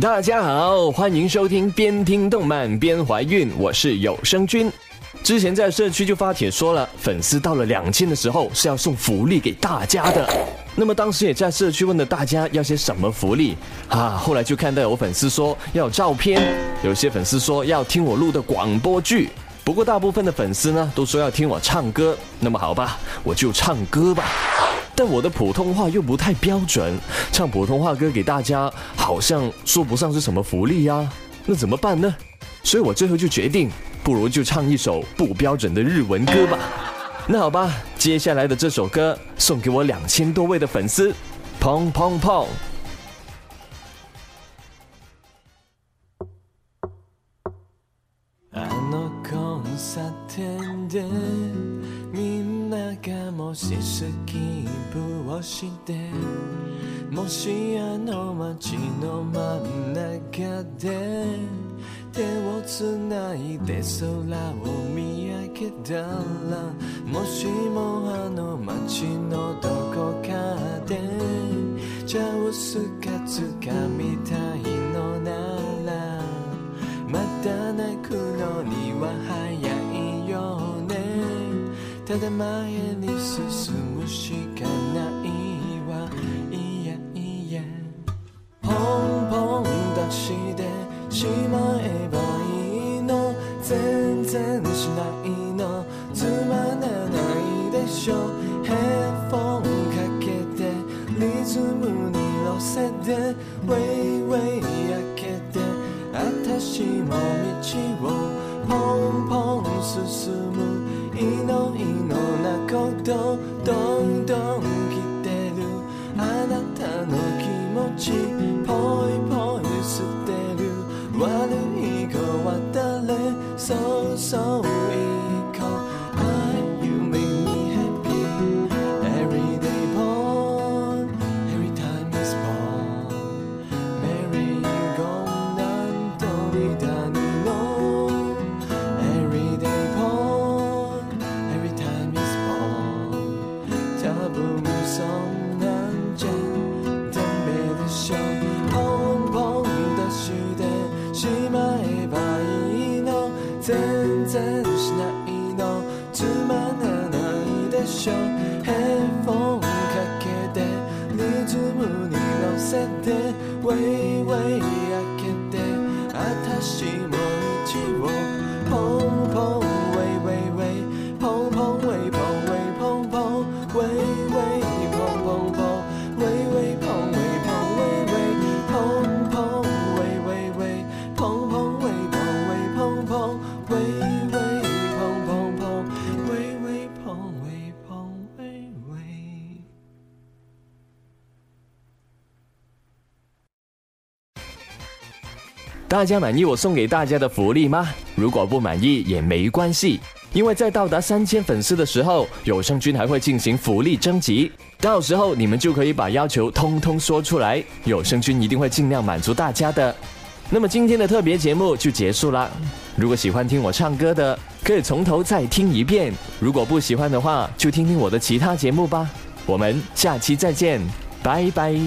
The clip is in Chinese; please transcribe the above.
大家好，欢迎收听边听动漫边怀孕，我是有声君。之前在社区就发帖说了，粉丝到了两千的时候是要送福利给大家的。那么当时也在社区问了大家要些什么福利啊，后来就看到有粉丝说要照片，有些粉丝说要听我录的广播剧，不过大部分的粉丝呢都说要听我唱歌。那么好吧，我就唱歌吧。但我的普通话又不太标准，唱普通话歌给大家好像说不上是什么福利呀，那怎么办呢？所以我最后就决定，不如就唱一首不标准的日文歌吧。那好吧，接下来的这首歌送给我两千多位的粉丝，砰砰砰！もしスキープをしてもしあの街の真ん中で手をつないで空を見上げたらもしもあの街のどこかでチャオスカつみただ前に進むしかないわいやいやポンポン出してしまえばいいの全然しないのつまらないでしょヘッフォンかけてリズムに乗せてウェイウェイ開けてあたしも道をポンポン進むいのいのなことどんどん来てるあなたの気持ちぽいぽい捨てる悪い子は誰そうそうウェイウェイ開けて私も一大家满意我送给大家的福利吗？如果不满意也没关系，因为在到达三千粉丝的时候，有声君还会进行福利征集，到时候你们就可以把要求通通说出来，有声君一定会尽量满足大家的。那么今天的特别节目就结束了，如果喜欢听我唱歌的，可以从头再听一遍；如果不喜欢的话，就听听我的其他节目吧。我们下期再见，拜拜。